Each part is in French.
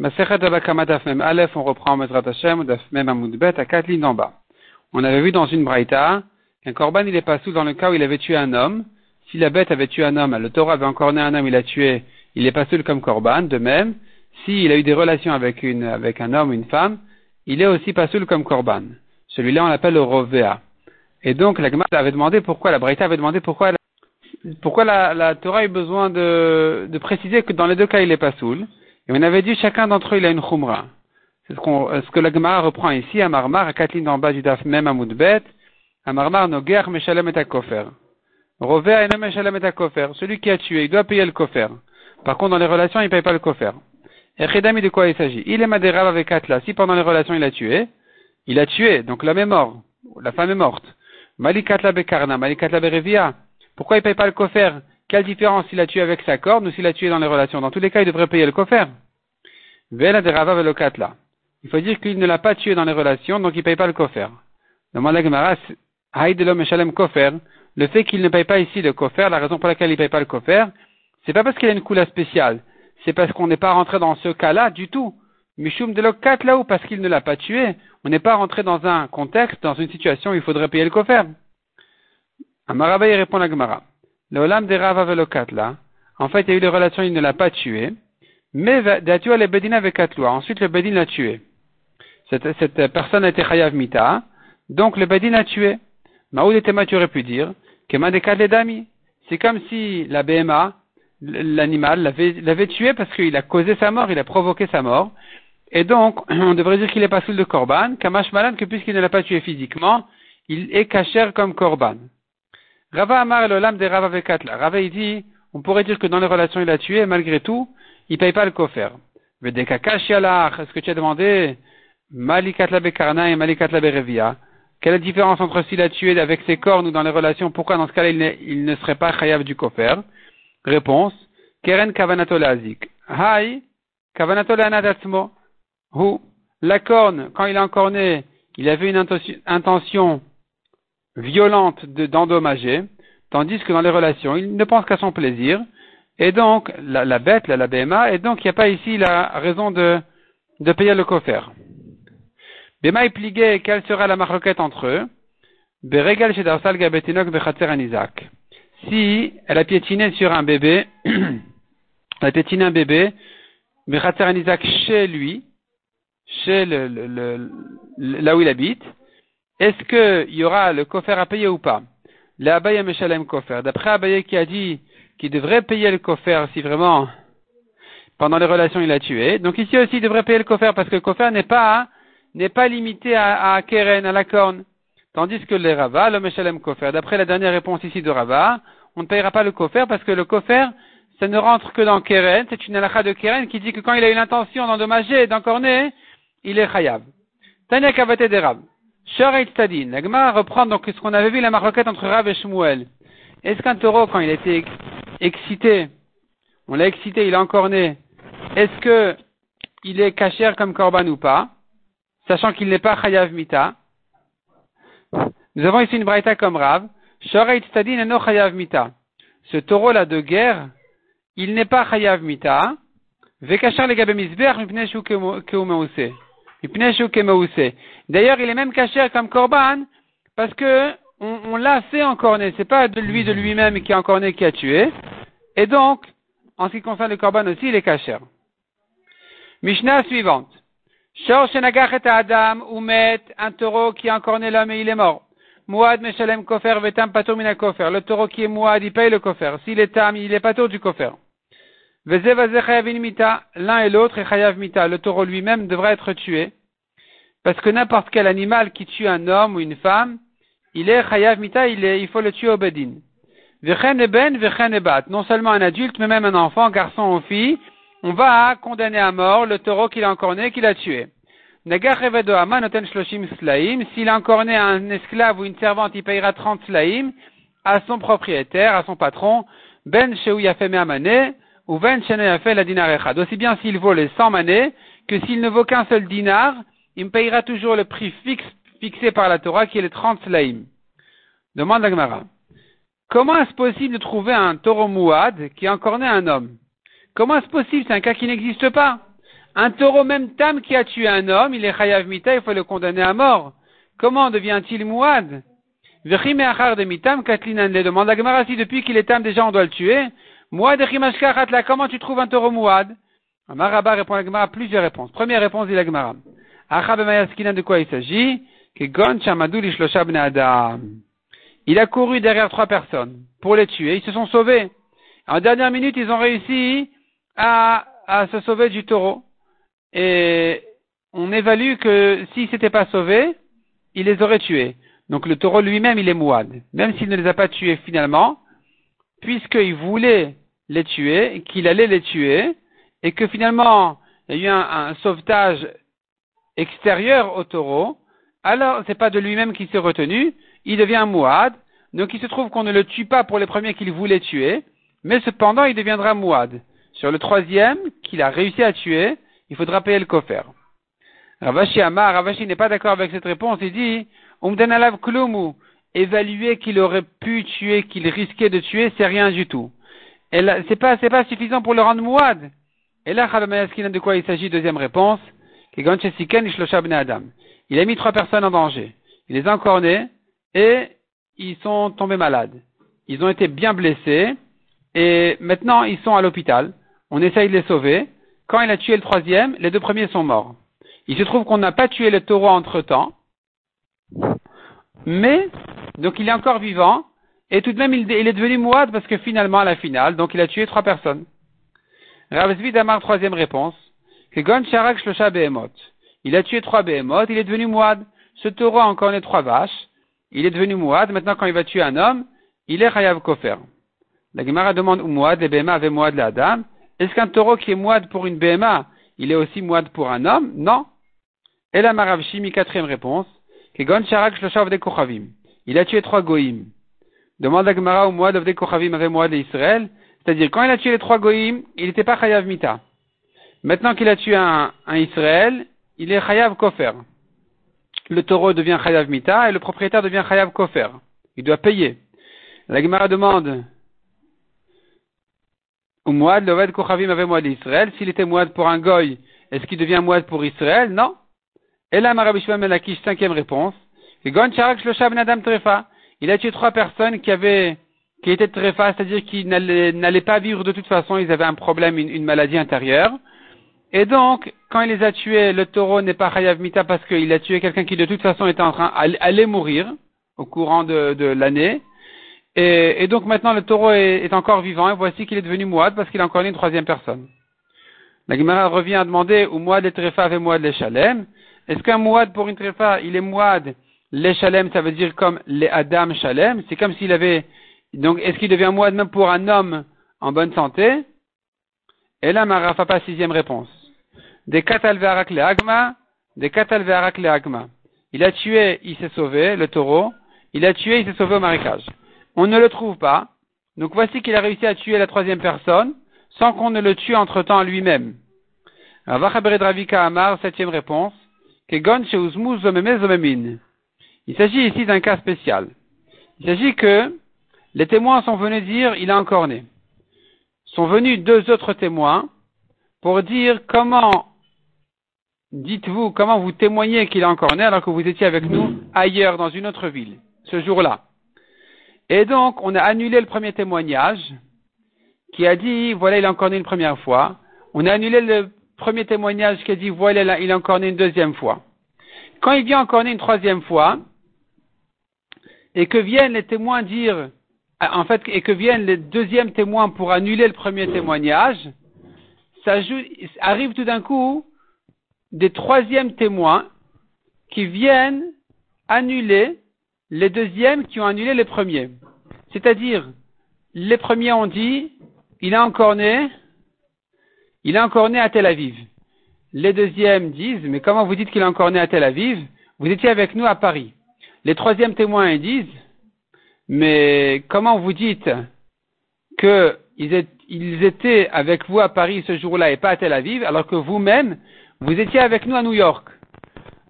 On reprend Hashem, à quatre lignes bas. On avait vu dans une braïta qu'un korban il est pas sous dans le cas où il avait tué un homme. Si la bête avait tué un homme, le Torah avait encore né un homme, il a tué, il est pas seul comme korban. De même, s'il a eu des relations avec une, avec un homme une femme, il est aussi pas seul comme korban. Celui-là, on l'appelle le rovea. Et donc, la Gemara avait demandé pourquoi, la braïta avait demandé pourquoi, pourquoi la, la Torah a eu besoin de, préciser que dans les deux cas, il est pas saoul. Et on avait dit chacun d'entre eux il a une khumra. C'est ce, ce, que la Gemara reprend ici à Marmar, à lignes en bas du daf, même à Moudbet. À Marmar, Noger, Meshalem et Kofer. Rover et Meshalem et Kofer. Celui qui a tué, il doit payer le kofer. Par contre, dans les relations, il ne paye pas le kofer. Et de quoi il s'agit? Il est madérav avec Atla. Si pendant les relations, il a tué, il a tué, donc l'homme est mort. La femme est morte. Malikatla Bekarna, Malikatla Berevia. Pourquoi il ne paye pas le kofer? Quelle différence s'il a tué avec sa corde ou s'il a tué dans les relations? Dans tous les cas, il devrait payer le kofer. Vela de Rava là. Il faut dire qu'il ne l'a pas tué dans les relations, donc il ne paye pas le kofer. Le fait qu'il ne paye pas ici le kofer, la raison pour laquelle il ne paye pas le kofer, c'est pas parce qu'il a une couleur spéciale. C'est parce qu'on n'est pas rentré dans ce cas-là du tout. Mishum de là où parce qu'il ne l'a pas tué, on n'est pas rentré dans un contexte, dans une situation où il faudrait payer le kofer. Amaraba, il répond à Gemara. Le Olam de Rava là, en fait, il y a eu des relations, il ne l'a pas tué, mais Datua le Bedin avec Atloua. Ensuite, le Bedin l'a tué. Cette, cette personne été Chayav Mita, donc le Bedin l'a tué. Maoud était tu aurais pu dire, que Dami. C'est comme si la BMA, l'animal, l'avait tué parce qu'il a causé sa mort, il a provoqué sa mort. Et donc, on devrait dire qu'il est pas sous de Korban, Kamash Malan, que puisqu'il ne l'a pas tué physiquement, il est caché comme Korban. Rava Amar le l'âme des Rava Vekatla. Rava il dit, on pourrait dire que dans les relations il a tué, malgré tout, il paye pas le kofer. Est-ce que tu as demandé Malikatla Bekarna et Malikatla Berevia? Quelle est la différence entre s'il a tué avec ses cornes ou dans les relations? Pourquoi dans ce cas-là il, ne serait pas chayav du kofer Réponse Keren Kavanato Lazik. Hai Kavanato. Ou la corne, quand il a encore né, il avait une intention violente d'endommager, tandis que dans les relations, il ne pense qu'à son plaisir, et donc, la, bête, la, la BMA, et donc il n'y a pas ici la raison de, de payer le coffre. BMA est plié, quelle sera la marquette entre eux Anizak. Si elle a piétiné sur un bébé, elle a piétiné un bébé, Bechatzer Anizak chez lui, chez le, le, là où il habite, est-ce qu'il y aura le coffre à payer ou pas? Le Abaye Meshalem coffre. D'après Abaye qui a dit qu'il devrait payer le coffre si vraiment pendant les relations il a tué. Donc ici aussi il devrait payer le coffre parce que le coffre n'est pas n'est pas limité à, à Keren, à la corne. Tandis que le Rava, le Meshalem coffre. D'après la dernière réponse ici de Rava, on ne payera pas le coffre parce que le coffre ça ne rentre que dans Keren. C'est une halakha de Keren qui dit que quand il a eu l'intention d'endommager, d'encorner, il est chayav. Tanya Kavate de Sharet Tadin. La reprend donc ce qu'on avait vu la marloquette entre Rav et Shmuel. Est-ce qu'un taureau, quand il a été excité, on l'a excité, il est encore né, est-ce que il est cachère comme Korban ou pas, sachant qu'il n'est pas Chayav Mita? Nous avons ici une braïta comme Rav. Sharet Tadin et no Chayav Mita. Ce taureau-là de guerre, il n'est pas Chayav Mita. Vekachar le gabe misber, mipne shu D'ailleurs, il est même caché comme Corban parce que on, l'a fait encorner. C'est pas de lui de lui-même qui a encorné qui a tué. Et donc, en ce qui concerne le Corban aussi, il est caché. Mishnah suivante. Shor et Adam met un taureau qui a encorné l'homme et il est mort. Mouad meshalem kofer vetam patur mina kofer. Le taureau qui est mouad, il paye le kofer. S'il est tam, il est patur du kofer. L'un et l'autre est chayav mita. Le taureau lui-même devrait être tué. Parce que n'importe quel animal qui tue un homme ou une femme, il est chayav mita, il, il faut le tuer au bedin. ben, Non seulement un adulte, mais même un enfant, garçon ou fille, on va condamner à mort le taureau qu'il a encore né, qu'il a tué. S'il a encore né un esclave ou une servante, il payera 30 slaim à son propriétaire, à son patron, ben a fait amane, Aussi bien s'il vaut les 100 manées que s'il ne vaut qu'un seul dinar, il me payera toujours le prix fixe, fixé par la Torah qui est les 30 slaim. Demande la Gemara. Comment est-ce possible de trouver un taureau mouad qui a encore né un homme? Comment est-ce possible? C'est un cas qui n'existe pas. Un taureau même tam qui a tué un homme, il est chayav mita, il faut le condamner à mort. Comment devient-il mouad? Vechim achar de mitam katlinan le demande la Gemara si depuis qu'il est tam déjà on doit le tuer. Mouad la comment tu trouves un taureau mouad? Maraba répond à Gemara plusieurs réponses. Première réponse dit la Gemara. de quoi il s'agit? Il a couru derrière trois personnes pour les tuer. Ils se sont sauvés. En dernière minute, ils ont réussi à, à se sauver du taureau. Et on évalue que s'ils s'étaient pas sauvés, il les aurait tués. Donc le taureau lui-même, il est mouad. Même s'il ne les a pas tués finalement, puisqu'il voulait les tuer, qu'il allait les tuer, et que finalement, il y a eu un, sauvetage extérieur au taureau, alors c'est pas de lui-même qu'il s'est retenu, il devient mouad, donc il se trouve qu'on ne le tue pas pour les premiers qu'il voulait tuer, mais cependant il deviendra mouad. Sur le troisième, qu'il a réussi à tuer, il faudra payer le coffre. Ravashi Amar, Ravashi n'est pas d'accord avec cette réponse, il dit, évaluer qu'il aurait pu tuer, qu'il risquait de tuer, c'est rien du tout. Là, c'est pas, pas suffisant pour le rendre mouad. Et là, de quoi il s'agit? Deuxième réponse. Il a mis trois personnes en danger. Il les a encornés et ils sont tombés malades. Ils ont été bien blessés et maintenant ils sont à l'hôpital. On essaye de les sauver. Quand il a tué le troisième, les deux premiers sont morts. Il se trouve qu'on n'a pas tué le taureau entre temps, mais donc il est encore vivant et tout de même il, est devenu mouad parce que finalement à la finale, donc il a tué trois personnes. Ravzvid Amar, troisième réponse, que Sharak Shlosha Behemot. Il a tué trois Behemoth, il est devenu mouad. Ce taureau a encore né trois vaches, il est devenu mouad. Maintenant quand il va tuer un homme, il est Chayav Kofer. La Gemara demande où mouad, les Behema avaient mouad la dame. Est-ce qu'un taureau qui est mouad pour une Behema, il est aussi mouad pour un homme? Non. Et la Maravshimi, quatrième réponse, que Gon Sharak Shlosha Kochavim. Il a tué trois Goïm. Demande la Gemara où mouad Avde Kochavim avait mouad d'Israël. C'est-à-dire, quand il a tué les trois Goïm, il n'était pas Chayav Mita. Maintenant qu'il a tué un, Israël, il est Chayav Kofer. Le taureau devient Chayav Mita et le propriétaire devient Chayav Kofer. Il doit payer. La Gemara demande, ou Mouad, Loved Kochavim avait Mouad Israël. S'il était Mouad pour un Goy, est-ce qu'il devient Mouad pour Israël? Non. Et là, Melakish, cinquième réponse. Ben il a tué trois personnes qui avaient qui étaient très c'est-à-dire qu'ils n'allaient pas vivre de toute façon, ils avaient un problème, une, maladie intérieure. Et donc, quand il les a tués, le taureau n'est pas Chayav Mita parce qu'il a tué quelqu'un qui de toute façon était en train d'aller mourir au courant de, l'année. Et, donc maintenant le taureau est, encore vivant et voici qu'il est devenu Mouad parce qu'il a encore une troisième personne. La Gemara revient à demander où Mouad et Trefa avait Mouad les Shalem. Est-ce qu'un Mouad pour une Trefa, il est Mouad les Shalem, ça veut dire comme les Adam Shalem? C'est comme s'il avait donc, est-ce qu'il devient moine même pour un homme en bonne santé? Et là, Marafapa, sixième réponse. Des katalvearak le agma, des katalvearak le agma. Il a tué, il s'est sauvé, le taureau. Il a tué, il s'est sauvé au marécage. On ne le trouve pas. Donc voici qu'il a réussi à tuer la troisième personne sans qu'on ne le tue entre-temps lui-même. Ravika Amar, septième réponse. Il s'agit ici d'un cas spécial. Il s'agit que les témoins sont venus dire il a encore né. Sont venus deux autres témoins pour dire comment dites-vous, comment vous témoignez qu'il a encore né alors que vous étiez avec nous ailleurs dans une autre ville, ce jour-là. Et donc, on a annulé le premier témoignage qui a dit voilà, il a encore né une première fois. On a annulé le premier témoignage qui a dit voilà, il a encore né une deuxième fois. Quand il vient encore né une troisième fois, et que viennent les témoins dire en fait, et que viennent les deuxièmes témoins pour annuler le premier témoignage, ça arrive tout d'un coup des troisièmes témoins qui viennent annuler les deuxièmes qui ont annulé les premiers. C'est-à-dire, les premiers ont dit, il a encore né, il a encore né à Tel Aviv. Les deuxièmes disent, mais comment vous dites qu'il a encore né à Tel Aviv? Vous étiez avec nous à Paris. Les troisièmes témoins disent, mais comment vous dites qu'ils étaient avec vous à Paris ce jour-là et pas à Tel Aviv, alors que vous-même, vous étiez avec nous à New York?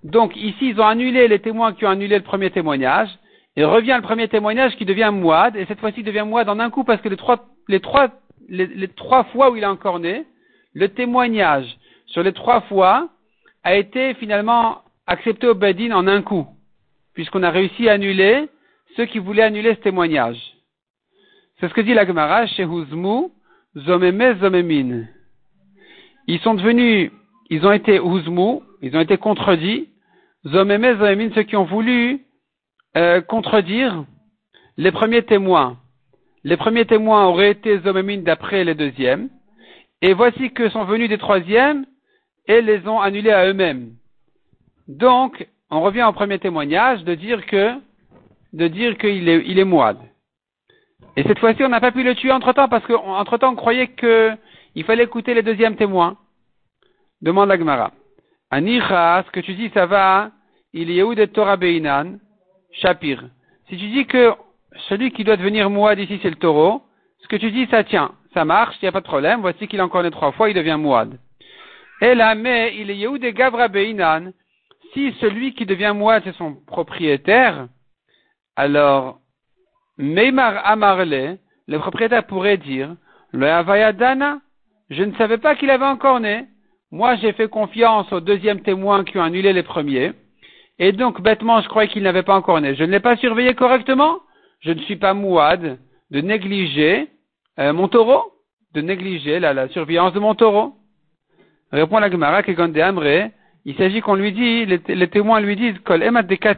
Donc ici, ils ont annulé les témoins qui ont annulé le premier témoignage, et revient le premier témoignage qui devient Mouad, et cette fois-ci devient Mouad en un coup parce que les trois, les trois, les, trois fois où il est encore né, le témoignage sur les trois fois, a été finalement accepté au Bedin en un coup, puisqu'on a réussi à annuler ceux qui voulaient annuler ce témoignage. C'est ce que dit la Gemara chez Huzmu, Zomeme Zomemin. Ils sont devenus, ils ont été Huzmu, ils ont été contredits, Zomeme Zomemin, ceux qui ont voulu euh, contredire les premiers témoins. Les premiers témoins auraient été Zomemin d'après les deuxièmes, et voici que sont venus des troisièmes et les ont annulés à eux-mêmes. Donc, on revient au premier témoignage de dire que, de dire qu'il est, il. Et cette fois-ci, on n'a pas pu le tuer entre-temps parce qu'entre-temps, on croyait qu'il fallait écouter les deuxièmes témoins. Demande la Gemara. Anicha, ce que tu dis, ça va, il est où de Torah Beinan, Shapir. Si tu dis que celui qui doit devenir moide ici, c'est le taureau, ce que tu dis, ça tient, ça marche, il n'y a pas de problème, voici qu'il en connaît trois fois, il devient moide. Et là, mais il est où de Gavra Beinan, si celui qui devient moine, c'est son propriétaire, alors, Meimar Amarle, le propriétaire pourrait dire, le Havayadana, je ne savais pas qu'il avait encore né. Moi, j'ai fait confiance aux deuxièmes témoins qui ont annulé les premiers. Et donc, bêtement, je croyais qu'il n'avait pas encore né. Je ne l'ai pas surveillé correctement. Je ne suis pas mouade de négliger euh, mon taureau, de négliger la, la surveillance de mon taureau. Répond la Gemara, Amre, il s'agit qu'on lui dit, les, témoins lui disent, Kol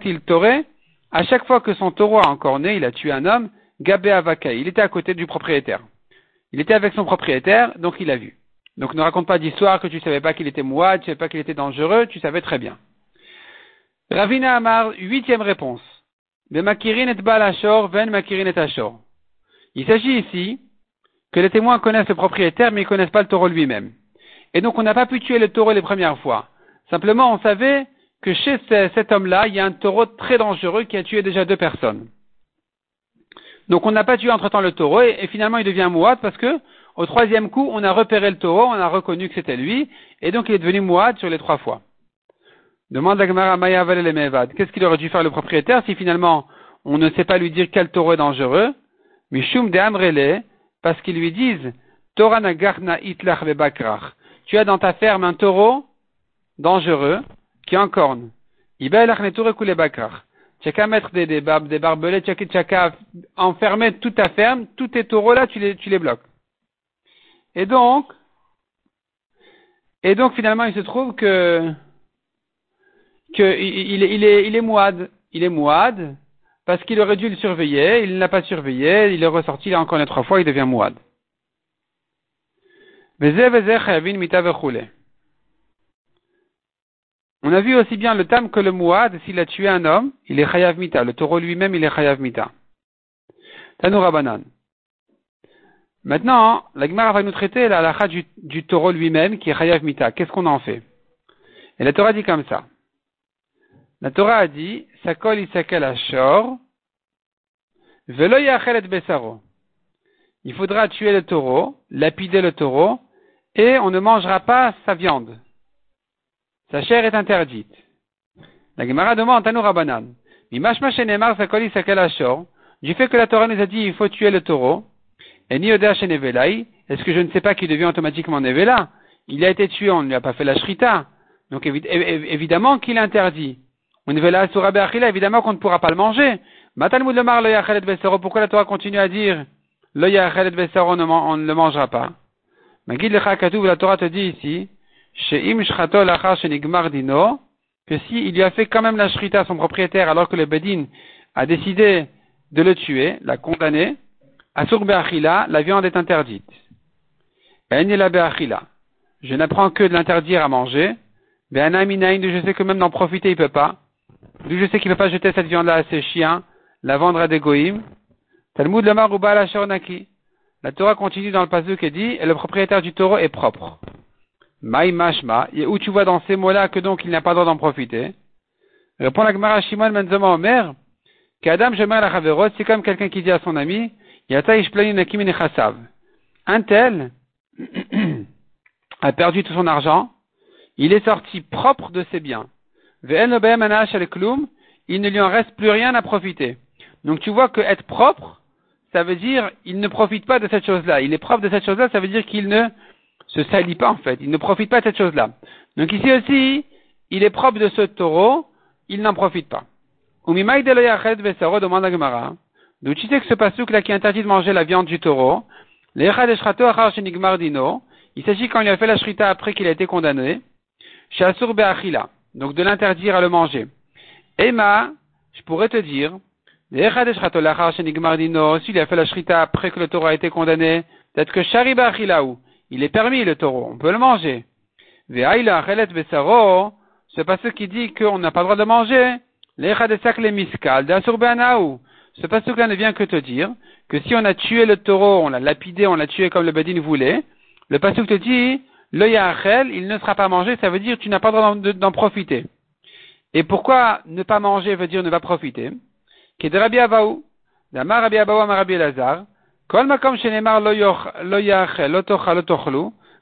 il toré, à chaque fois que son taureau a encore né, il a tué un homme, Gabé Avaka, il était à côté du propriétaire. Il était avec son propriétaire, donc il a vu. Donc ne raconte pas d'histoire que tu savais pas qu'il était mouad, tu savais pas qu'il était dangereux, tu savais très bien. Ravina Amar, huitième réponse. Il s'agit ici que les témoins connaissent le propriétaire, mais ils connaissent pas le taureau lui-même. Et donc on n'a pas pu tuer le taureau les premières fois. Simplement, on savait que chez cet homme-là, il y a un taureau très dangereux qui a tué déjà deux personnes. Donc on n'a pas tué entre-temps le taureau et, finalement il devient mouad parce que au troisième coup, on a repéré le taureau, on a reconnu que c'était lui et donc il est devenu mouad sur les trois fois. Demande la Gemara Maya Mevad. Qu'est-ce qu'il aurait dû faire le propriétaire si finalement on ne sait pas lui dire quel taureau est dangereux? Mishum de Amrele, parce qu'ils lui disent Torah garna itlach Tu as dans ta ferme un taureau dangereux, qui est en corne. Tu n'as qu'à mettre des, des barbelés, tu n'as qu'à enfermer toute ta ferme, tous tes taureaux là, tu les, bloques. Et donc, et donc finalement, il se trouve que, que il, est, il est. Il est mouad parce qu'il aurait dû le surveiller, il ne l'a pas surveillé, il est ressorti, il a encore les trois fois, il devient mouad. On a vu aussi bien le tam que le mouad, s'il a tué un homme, il est chayav mita. Le taureau lui-même, il est chayav mita. Tanoura banan. Maintenant, la Gemara va nous traiter la halakha du, du taureau lui-même, qui est chayav mita. Qu'est-ce qu'on en fait? Et la Torah dit comme ça. La Torah a dit, Sakol isakel ashor, besaro. Il faudra tuer le taureau, lapider le taureau, et on ne mangera pas sa viande. Sa chair est interdite. La Gemara demande à nous Rabbanan. Du fait que la Torah nous a dit il faut tuer le taureau, et ni est-ce que je ne sais pas qu'il devient automatiquement Nevela? Il a été tué, on ne lui a pas fait la shrita. Donc évidemment qu'il est interdit. Évidemment qu'on ne pourra pas le manger. Pourquoi la Torah continue à dire on ne le mangera pas? La Torah te dit ici que si il lui a fait quand même la shrita à son propriétaire alors que le bedin a décidé de le tuer, l'a condamné, Asur Be'achila, la viande est interdite. Je n'apprends que de l'interdire à manger. je sais que même d'en profiter il peut pas. Je sais qu'il ne peut pas jeter cette viande-là à ses chiens, la vendre à des goïms. Talmud La Torah continue dans le pasuk et dit, et le propriétaire du taureau est propre. Maï mashma, où tu vois dans ces mots-là que donc il n'a pas le droit d'en profiter? Répond la Gemara Shimon Menzoma Omer, qu'Adam Jemer la c'est comme quelqu'un qui dit à son ami, Un tel a perdu tout son argent, il est sorti propre de ses biens. Il ne lui en reste plus rien à profiter. Donc tu vois que être propre, ça veut dire il ne profite pas de cette chose-là. Il est propre de cette chose-là, ça veut dire qu'il ne se salit pas en fait, il ne profite pas de cette chose-là. Donc ici aussi, il est propre de ce taureau, il n'en profite pas. D'où tu sais que ce pasouk là qui interdit de manger la viande du taureau, il s'agit quand il a fait la shrita après qu'il a été condamné, donc de l'interdire à le manger. Emma, je pourrais te dire, s'il a fait la shrita après que le taureau a été condamné, peut-être que shariba il est permis le taureau, on peut le manger. C'est pas ce qui dit qu'on n'a pas le droit de manger. Ce passage là ne vient que te dire que si on a tué le taureau, on l'a lapidé, on l'a tué comme le Badin voulait, le passage te dit, le Yahachel, il ne sera pas mangé, ça veut dire tu n'as pas le droit d'en profiter. Et pourquoi ne pas manger veut dire ne pas profiter? Lo Yachel,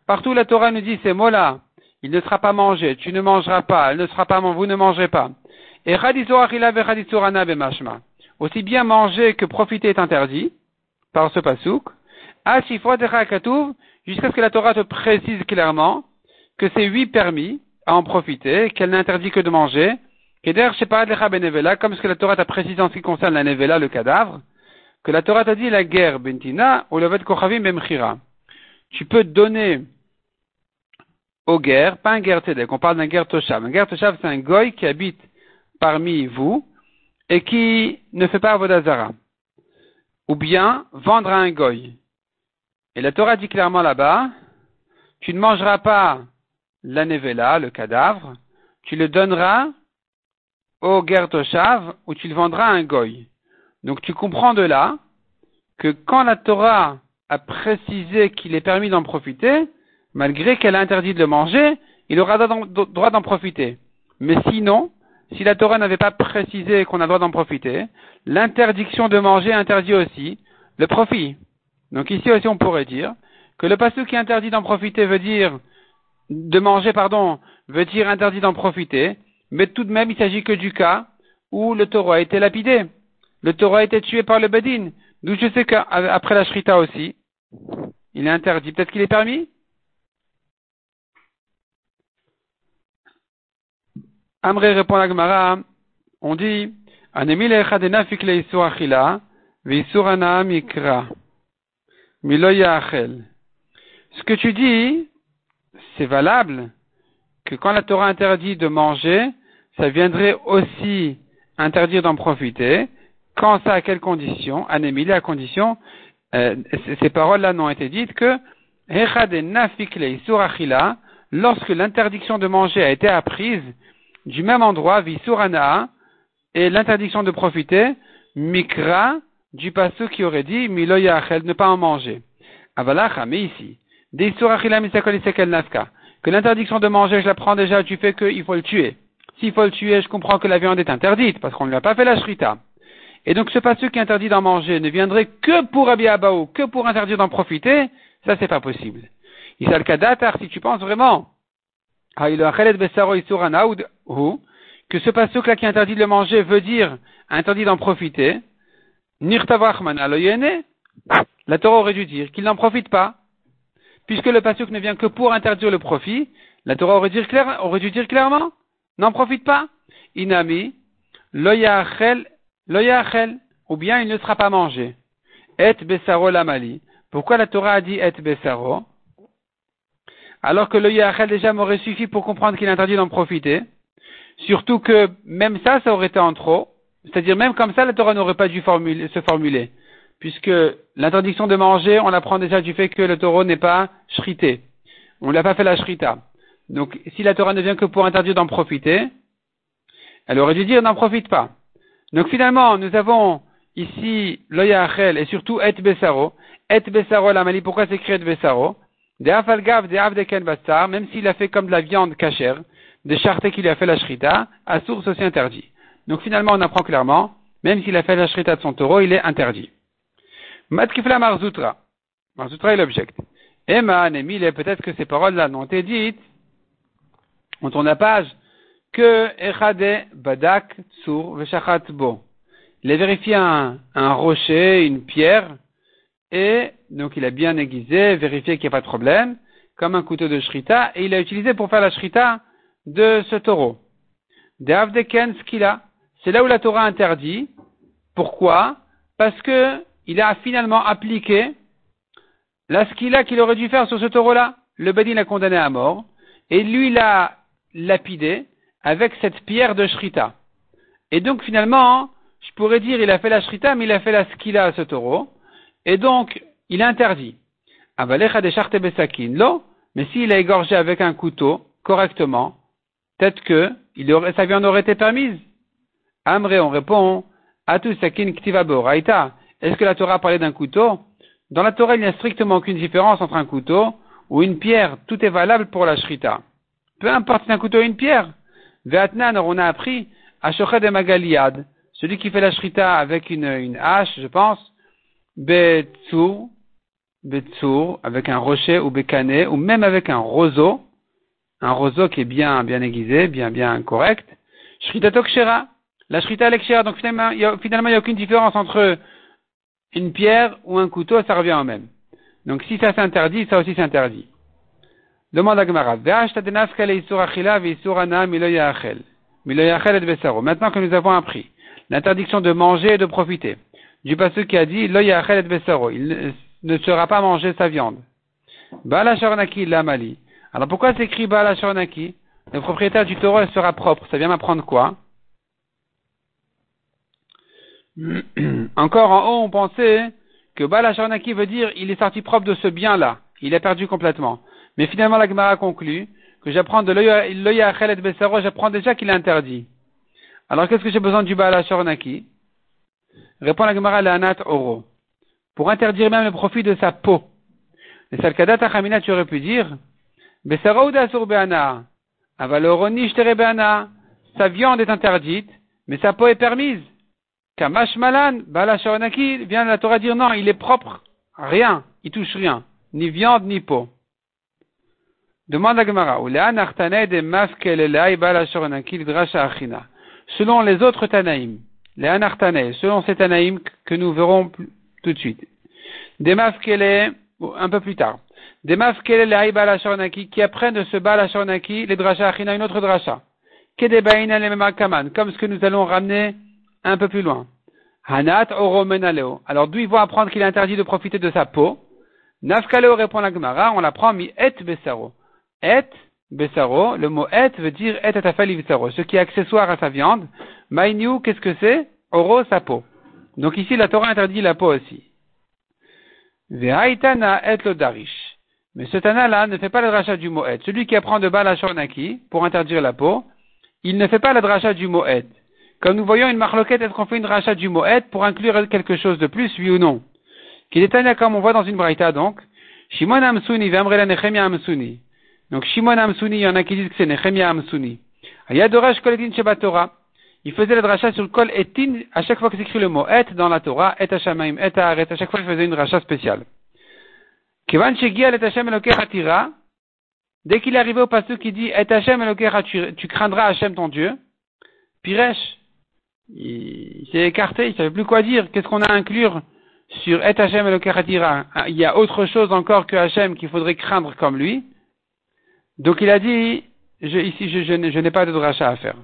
Partout la Torah nous dit ces mots-là, il ne sera pas mangé, tu ne mangeras pas, il ne sera pas, vous ne mangerez pas. Et Aussi bien manger que profiter est interdit par ce pasouk. Jusqu'à ce que la Torah te précise clairement que c'est huit permis à en profiter, qu'elle n'interdit que de manger. Comme ce que la Torah t'a précisé en ce qui concerne la nevela, le cadavre, que la Torah t'a dit la guerre bentina ou le kochavim bemchira. Tu peux donner aux guerres, pas un guerre tzedek, on parle d'un guerre toshav. Un guerre toshav, c'est un goy qui habite parmi vous et qui ne fait pas avodazara. Ou bien vendre à un goy. Et la Torah dit clairement là-bas, tu ne mangeras pas la nevela, le cadavre, tu le donneras au guerre toshav ou tu le vendras à un goy. Donc tu comprends de là que quand la Torah a précisé qu'il est permis d'en profiter, malgré qu'elle a interdit de le manger, il aura droit d'en profiter. Mais sinon, si la Torah n'avait pas précisé qu'on a droit d'en profiter, l'interdiction de manger interdit aussi le profit. Donc ici aussi on pourrait dire que le passage qui interdit d'en profiter veut dire de manger, pardon, veut dire interdit d'en profiter, mais tout de même il s'agit que du cas où le taureau a été lapidé. Le taureau a été tué par le bedin. D'où je sais qu'après la shrita aussi, il est interdit. Peut-être qu'il est permis? Amré répond à Gemara, on dit, Anemi lechadena fikle veisur Ce que tu dis, c'est valable que quand la Torah interdit de manger, ça viendrait aussi interdire d'en profiter. Quand ça, à quelles conditions Anémile, à condition, euh, ces paroles-là n'ont été dites que lorsque l'interdiction de manger a été apprise du même endroit, Visurana, et l'interdiction de profiter, Mikra, du passo qui aurait dit, Miloyachel, ne pas en manger. Avalacha, mais ici, que l'interdiction de manger, je la prends déjà du fait qu'il faut le tuer. S'il faut le tuer, je comprends que la viande est interdite, parce qu'on ne lui a pas fait la shrita. Et donc ce passo qui interdit d'en manger ne viendrait que pour Abi que pour interdire d'en profiter, ça c'est pas possible. Isal si tu penses vraiment que ce pasuk là qui interdit de le manger veut dire interdit d'en profiter, la Torah aurait dû dire qu'il n'en profite pas. Puisque le pasuk ne vient que pour interdire le profit, la Torah aurait, dû dire clairement, n'en profite pas. Inami, loyachel, loyachel, ou bien il ne sera pas mangé. Et besaro lamali. Pourquoi la Torah a dit et besaro? alors que le Yahel déjà m'aurait suffi pour comprendre qu'il est interdit d'en profiter. Surtout que même ça, ça aurait été en trop. C'est-à-dire même comme ça, la Torah n'aurait pas dû se formuler. Puisque l'interdiction de manger, on l'apprend déjà du fait que le taureau n'est pas shrité. On ne l'a pas fait la shrita. Donc si la Torah ne vient que pour interdire d'en profiter, elle aurait dû dire n'en profite pas. Donc finalement, nous avons ici l'Oyachel et surtout Et Besaro. Et Besaro, la Mali, pourquoi c'est écrit Et Besaro? Même s'il a fait comme de la viande cachère, des chartés qu'il a fait la shrita, à source aussi interdit. Donc finalement, on apprend clairement, même s'il a fait la shrita de son taureau, il est interdit. Matkifla Marzoutra. Marzoutra est l'object. Emma, Nemile, peut-être que ces paroles-là n'ont été dites, on tourne la page, que Echade Badak Tsur Veshachat Bo. Il a vérifié un rocher, une pierre, et donc il a bien aiguisé, vérifié qu'il n'y a pas de problème. comme un couteau de shrita, et il l'a utilisé pour faire la shrita de ce taureau. Deavdeken skila. C'est là où la Torah interdit. Pourquoi? Parce que il a finalement appliqué la skila qu'il aurait dû faire sur ce taureau-là. Le Badin l'a condamné à mort, et lui l'a lapidé avec cette pierre de shrita. Et donc finalement, je pourrais dire il a fait la shrita, mais il a fait la skila à ce taureau, et donc il interdit. Avalecha de besakin, lo, mais s'il a égorgé avec un couteau, correctement, peut-être que il aurait, sa viande aurait été permise. Amré, on répond, Atu sakin ktiva raita. Est-ce que la Torah parlait d'un couteau? Dans la Torah, il n'y a strictement aucune différence entre un couteau ou une pierre. Tout est valable pour la shrita. Peu importe si un couteau ou une pierre. Ve'atnan, on a appris, Ashochet de Magaliad, celui qui fait la shrita avec une, hache, je pense, Betsur, Betsur, avec un rocher ou Bekane, ou même avec un roseau, un roseau qui est bien, aiguisé, bien, bien correct. Shrita Tokshera, la shrita lekshera, donc finalement, il n'y a aucune différence entre une pierre ou un couteau, ça revient au même. Donc si ça s'interdit, ça aussi s'interdit. Demande à Gemara. Maintenant que nous avons appris l'interdiction de manger et de profiter, du passage qui a dit il ne sera pas mangé sa viande. lamali. Alors pourquoi c'est écrit Le propriétaire du taureau sera propre. Ça vient m'apprendre quoi? Encore en haut, on pensait que Baalashornaki veut dire il est sorti propre de ce bien-là. Il est perdu complètement. Mais finalement, la Gemara conclut que j'apprends de l'œil à et Bessaro, j'apprends déjà qu'il est interdit. Alors qu'est-ce que j'ai besoin du Baal Ashornaki Répond la Gemara Anat Oro. Pour interdire même le profit de sa peau. Les Salkadat Achamina, tu aurais pu dire Bessaro ou Dasur Beana Avaloroni Sa viande est interdite, mais sa peau est permise. Kamash Malan, Baal Ashornaki, vient la Torah dire non, il est propre, rien, il touche rien, ni viande ni peau. Demande à Gemara, selon les autres Tanaïm, les Anartanais, selon ces Tanaïm que nous verrons tout de suite, des un peu plus tard, des mafkele les qui apprennent de ce Balashoranaki les Dracha Achina, une autre Dracha, Kedebaina le Kaman, comme ce que nous allons ramener un peu plus loin. Hanat Oromenaleo. Alors d'où ils vont apprendre qu'il est interdit de profiter de sa peau? Nafkaleo répond la Gemara, on l'apprend mi et besaro. Et, besaro, le mot et veut dire et atafel besaro, ce qui est accessoire à sa viande. Maïniu, qu'est-ce que c'est? Oro, sa peau. Donc ici, la Torah interdit la peau aussi. Ve'aitana et lo darish. Mais ce Tana-là ne fait pas le drachat du mot et. Celui qui apprend de Bala Shornaki pour interdire la peau, il ne fait pas le drachat du mot et. Comme nous voyons une marloquette, est-ce qu'on fait une drachat du mot et pour inclure quelque chose de plus, oui ou non? Qu'il est comme on voit dans une braïta donc. Shimon Amsuni, Vemrela Nechemia Amsuni. Donc Shimon Amsuni, il y en a qui disent que c'est Nehemia Amsuni. Ayadorash Koletin Torah. Il faisait la dracha sur le kol etin à chaque fois que s'écrit le mot et dans la Torah, et Hashamaim, et Haaret, à chaque fois il faisait une dracha spéciale. Kevan Shegia et Hashem Atira, dès qu'il est arrivé au passage qui dit et Hashem tu craindras Hashem ton Dieu, Piresh, il, s'est écarté, il savait plus quoi dire. Qu'est-ce qu'on a à inclure sur et Hashem Atira Il y a autre chose encore que Hashem qu'il faudrait craindre comme lui. Donc il a dit, ici je, n'ai pas de dracha à faire.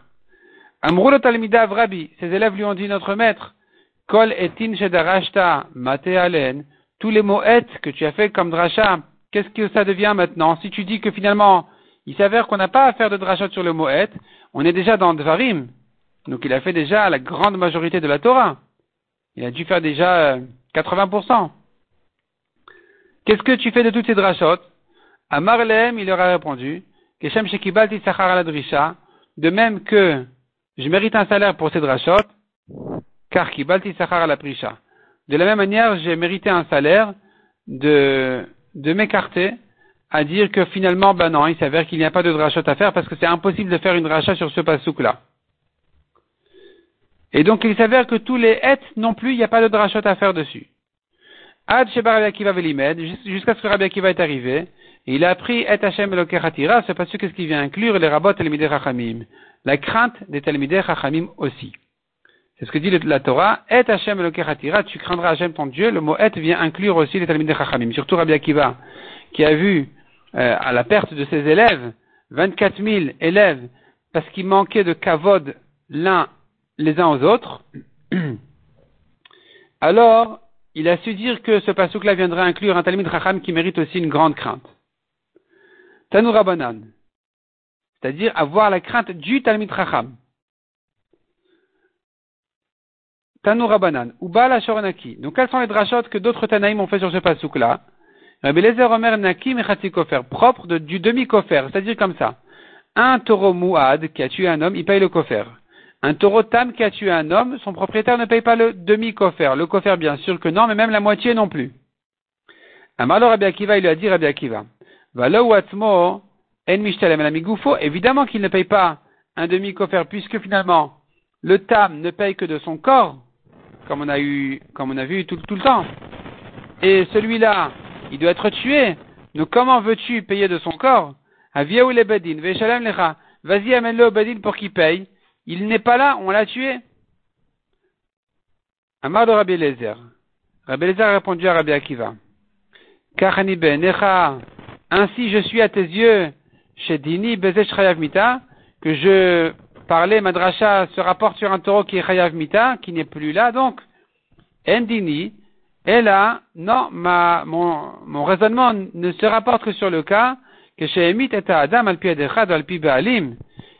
Amrul talmidav rabbi, ses élèves lui ont dit, notre maître, kol etin shedarashta mate tous les mots et que tu as fait comme dracha, qu'est-ce que ça devient maintenant? Si tu dis que finalement, il s'avère qu'on n'a pas à faire de dracha sur le mot et, on est déjà dans Dvarim. Donc il a fait déjà la grande majorité de la Torah. Il a dû faire déjà 80%. Euh, qu'est-ce que tu fais de toutes ces drachot à Marlem, il leur a répondu, de même que je mérite un salaire pour ces drachot, car kibalti sachar la. De la même manière, j'ai mérité un salaire de, de m'écarter à dire que finalement, ben non, il s'avère qu'il n'y a pas de drachot à faire parce que c'est impossible de faire une dracha sur ce pasouk-là. Et donc, il s'avère que tous les hêtes non plus, il n'y a pas de drachot à faire dessus. Ad Sheba Rabbi Velimed, jusqu'à ce que Rabbi Akiva est arrivé, il a appris Et Hashem Elokechatira, c'est parce que qu'est-ce qui vient inclure les rabbot Talmidei Chachamim. La crainte des Talmidei aussi. C'est ce que dit la Torah. Et Hashem Elokechatira, tu craindras Hashem ton Dieu. Le mot Et vient inclure aussi les Talmidei Chachamim. Surtout Rabbi Akiva, qui a vu euh, à la perte de ses élèves, 24 000 élèves, parce qu'il manquait de kavod l'un les uns aux autres, alors il a su dire que ce pasouk-là viendrait inclure un Talmud Racham qui mérite aussi une grande crainte. Tanoura Banan, c'est-à-dire avoir la crainte du Talmud Racham. Tanoura Banan, ou Bala Shoranaki. Donc quels sont les drachotes que d'autres Tanaïm ont fait sur ce pasouk-là? Rabbi Lezer Omer Naki Mechati Kofer, propre du demi-kofer, c'est-à-dire comme ça. Un taureau mouad qui a tué un homme, il paye le kofer. Un taureau tam qui a tué un homme, son propriétaire ne paye pas le demi-kofer. Le kofer, bien sûr que non, mais même la moitié non plus. Amalo Rabbi Akiva, il lui a dit Rabbi Akiva. en Évidemment qu'il ne paye pas un demi-kofer, puisque finalement, le tam ne paye que de son corps, comme on a eu, comme on a vu tout, tout le temps. Et celui-là, il doit être tué. Donc comment veux-tu payer de son corps? Vas-y, amène-le au bedin pour qu'il paye. Il n'est pas là, on l'a tué. Amar de Rabbi Eliezer. Rabbi Eliezer a répondu à Rabbi Akiva. Ainsi je suis à tes yeux, chez Dini Mita, que je parlais, Madracha se rapporte sur un taureau qui est Chayav Mita, qui n'est plus là, donc, Endini, et là, non, ma, mon, mon raisonnement ne se rapporte que sur le cas que chez Emit et Adam al al Baalim,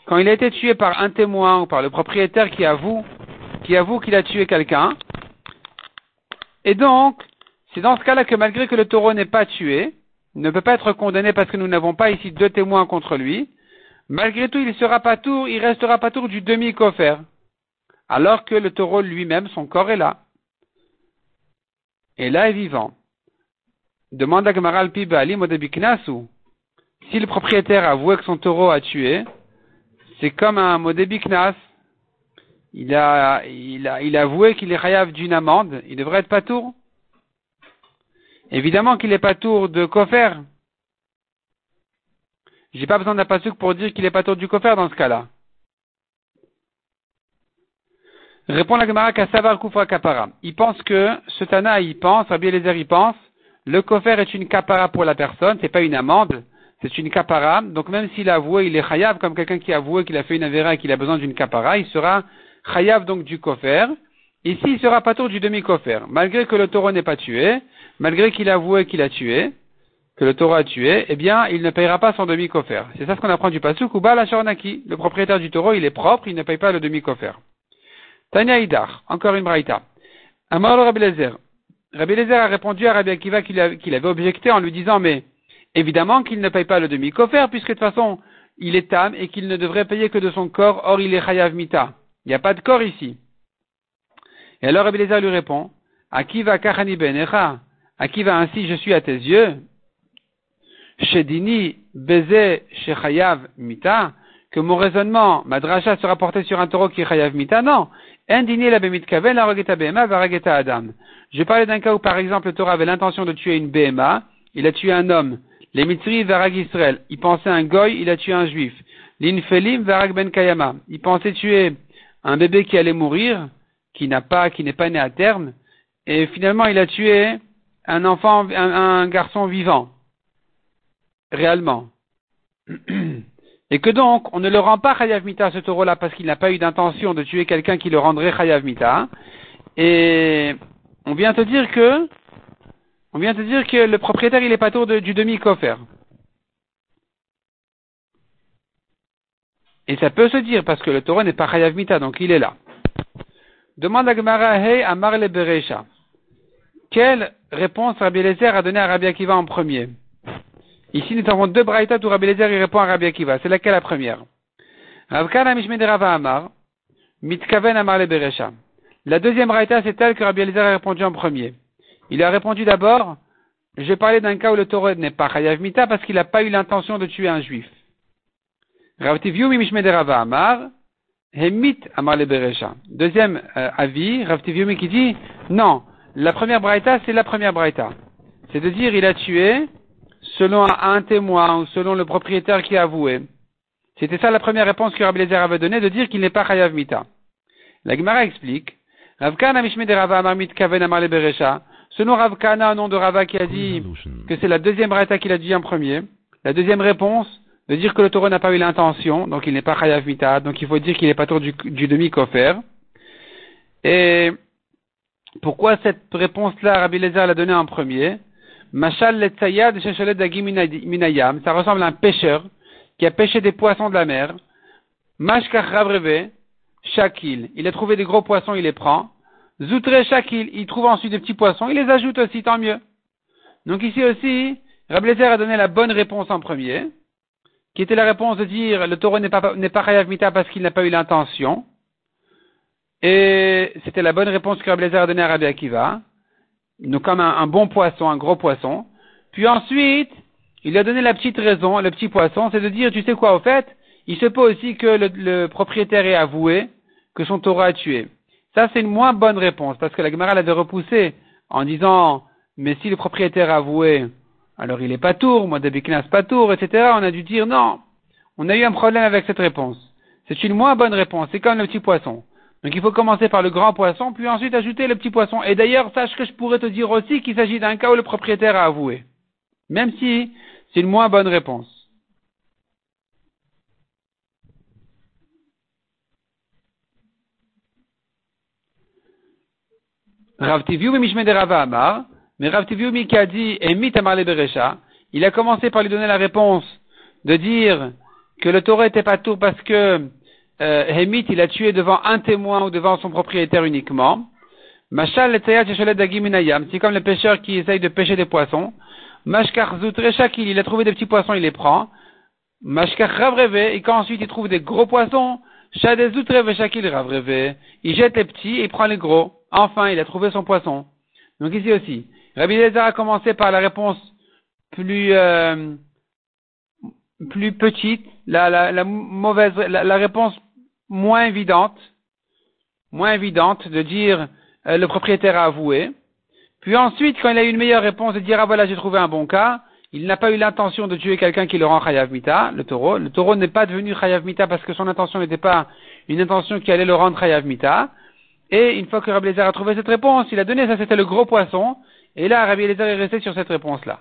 quand il a été tué par un témoin ou par le propriétaire qui avoue, qui avoue qu'il a tué quelqu'un. Et donc, c'est dans ce cas-là que malgré que le taureau n'est pas tué, il ne peut pas être condamné parce que nous n'avons pas ici deux témoins contre lui, malgré tout, il sera pas tour, il restera pas tour du demi-coffert. Alors que le taureau lui-même, son corps est là. Et là est vivant. Demande à Gamaral Pibalim Si le propriétaire avoué que son taureau a tué, c'est comme un modébiknas. Il a, il a, il a avoué qu'il est chayav d'une amende. Il devrait être patour. Évidemment qu'il est patour de kofer. J'ai pas besoin d'un pasouk pour dire qu'il est patour du kofer dans ce cas-là. Répond la Gemara Kassavar Kufra Kapara. Il pense que ce Tana, il pense, Rabbi Eliezer, il pense, le kofer est une kapara pour la personne, c'est pas une amende c'est une kapara. Donc même s'il a avoué, il est chayav comme quelqu'un qui a avoué qu'il a fait une avéra et qu'il a besoin d'une kapara, il sera chayav donc du kofer. Ici, il sera pas tour du demi-kofer. Malgré que le taureau n'est pas tué, malgré qu'il a avoué qu'il a tué, que le taureau a tué, eh bien, il ne payera pas son demi-kofer. C'est ça ce qu'on apprend du pasuk ou la. Le propriétaire du taureau, il est propre, il ne paye pas le demi-kofer. Tanya Idar, encore une braïta. Amar Rabbi Lezer. Rabbi Lezer a répondu à Rabbi Akiva qu'il avait objecté en lui disant, mais Évidemment qu'il ne paye pas le demi-kofer, puisque de toute façon, il est tam et qu'il ne devrait payer que de son corps, or il est chayav mita. Il n'y a pas de corps ici. Et alors Abelazar lui répond, Akiva kachani benecha, Akiva ainsi je suis à tes yeux, Shedini beze shechayav mita, que mon raisonnement, ma dracha sera porté sur un taureau qui est chayav mita, non. Indini la bemitkaven la behema varageta adam. Je parlais d'un cas où par exemple le taureau avait l'intention de tuer une behema, il a tué un homme, les Mitzri Varag Israël, il pensait un goy, il a tué un juif. L'Infelim Varag Ben Kayama, il pensait tuer un bébé qui allait mourir, qui n'a pas, qui n'est pas né à terme, et finalement il a tué un enfant, un, garçon vivant, réellement. Et que donc, on ne le rend pas Chayav Mita ce taureau-là parce qu'il n'a pas eu d'intention de tuer quelqu'un qui le rendrait Chayav Mita. Et on vient te dire que on vient de dire que le propriétaire, il est pas tour du demi-coffre. Et ça peut se dire parce que le taureau n'est pas Chayav Mita, donc il est là. Demande à Gemara, hey, Amar le Berecha. Quelle réponse Rabbi Eliezer a donné à Rabbi Akiva en premier? Ici, nous avons deux braïtas où Rabbi Eliezer répond à Rabbi Akiva. C'est laquelle la première? Ravkana Amar, Mitkaven Amar le Berecha. La deuxième braïta, c'est telle que Rabbi Eliezer a répondu en premier. Il a répondu d'abord, j'ai parlé d'un cas où le taureau n'est pas chayav mita parce qu'il n'a pas eu l'intention de tuer un juif. Deuxième euh, avis, Ravtiviumi qui dit, non, la première braïta, c'est la première braïta. C'est de dire, il a tué selon un, témoin ou selon le propriétaire qui a avoué. C'était ça la première réponse que Rabbi Lezer avait donnée, de dire qu'il n'est pas chayav mita. La Gemara explique, Amar Kaven Amar Selon Rav Kana, nom de Rava qui a dit que c'est la deuxième braïta qu'il a dit en premier, La deuxième réponse, de dire que le taureau n'a pas eu l'intention, donc il n'est pas chayav mita, donc il faut dire qu'il n'est pas tour du, du demi-kofer. Et pourquoi cette réponse-là, Rabbi Lézer l'a donnée en premier? Machal letzayad minayam, ça ressemble à un pêcheur qui a pêché des poissons de la mer. Mashkach ravreve, shakil, il a trouvé des gros poissons, il les prend. Zoutre shakil, il trouve ensuite des petits poissons, il les ajoute aussi, tant mieux. Donc ici aussi, Rabbi Lézer a donné la bonne réponse en premier, qui était la réponse de dire le taureau n'est pas, n'est parce qu'il n'a pas eu l'intention. Et c'était la bonne réponse que Rabbi a donnée à Rabbi Akiva. Donc comme un, bon poisson, un gros poisson. Puis ensuite, il a donné la petite raison, le petit poisson, c'est de dire, tu sais quoi, au fait, il se peut aussi que le, propriétaire ait avoué que son taureau a tué. Ça, c'est une moins bonne réponse, parce que la Gemara l'avait repoussé en disant, mais si le propriétaire a avoué, alors il est pas tour, moi d'Abiknas pas tour, etc. On a dû dire non. On a eu un problème avec cette réponse. C'est une moins bonne réponse. C'est comme le petit poisson. Donc il faut commencer par le grand poisson, puis ensuite ajouter le petit poisson. Et d'ailleurs, sache que je pourrais te dire aussi qu'il s'agit d'un cas où le propriétaire a avoué. Même si c'est une moins bonne réponse. Rav Amar, mais Rav qui a dit Emit Amar Beresha, il a commencé par lui donner la réponse de dire que le taureau était pas tout parce que euh, Hemit, il a tué devant un témoin ou devant son propriétaire uniquement. Mashal c'est comme le pêcheur qui essaye de pêcher des poissons. Mashkar Zutreshakil, il a trouvé des petits poissons, il les prend. Mashkar Ravreve, et quand ensuite il trouve des gros poissons, Shakil Ravreve, il jette les petits et il prend les gros. Enfin, il a trouvé son poisson. Donc ici aussi, Rabbi Lézard a commencé par la réponse plus, euh, plus petite, la, mauvaise, la, réponse moins évidente, moins évidente de dire euh, le propriétaire a avoué. Puis ensuite, quand il a eu une meilleure réponse de dire ah voilà j'ai trouvé un bon cas, il n'a pas eu l'intention de tuer quelqu'un qui le rend chayav mita, le taureau. Le taureau n'est pas devenu chayav mita parce que son intention n'était pas une intention qui allait le rendre chayav mita. Et une fois que Rabbi Lézard a trouvé cette réponse, il a donné ça, c'était le gros poisson. Et là, Rabbi Lézard est resté sur cette réponse-là.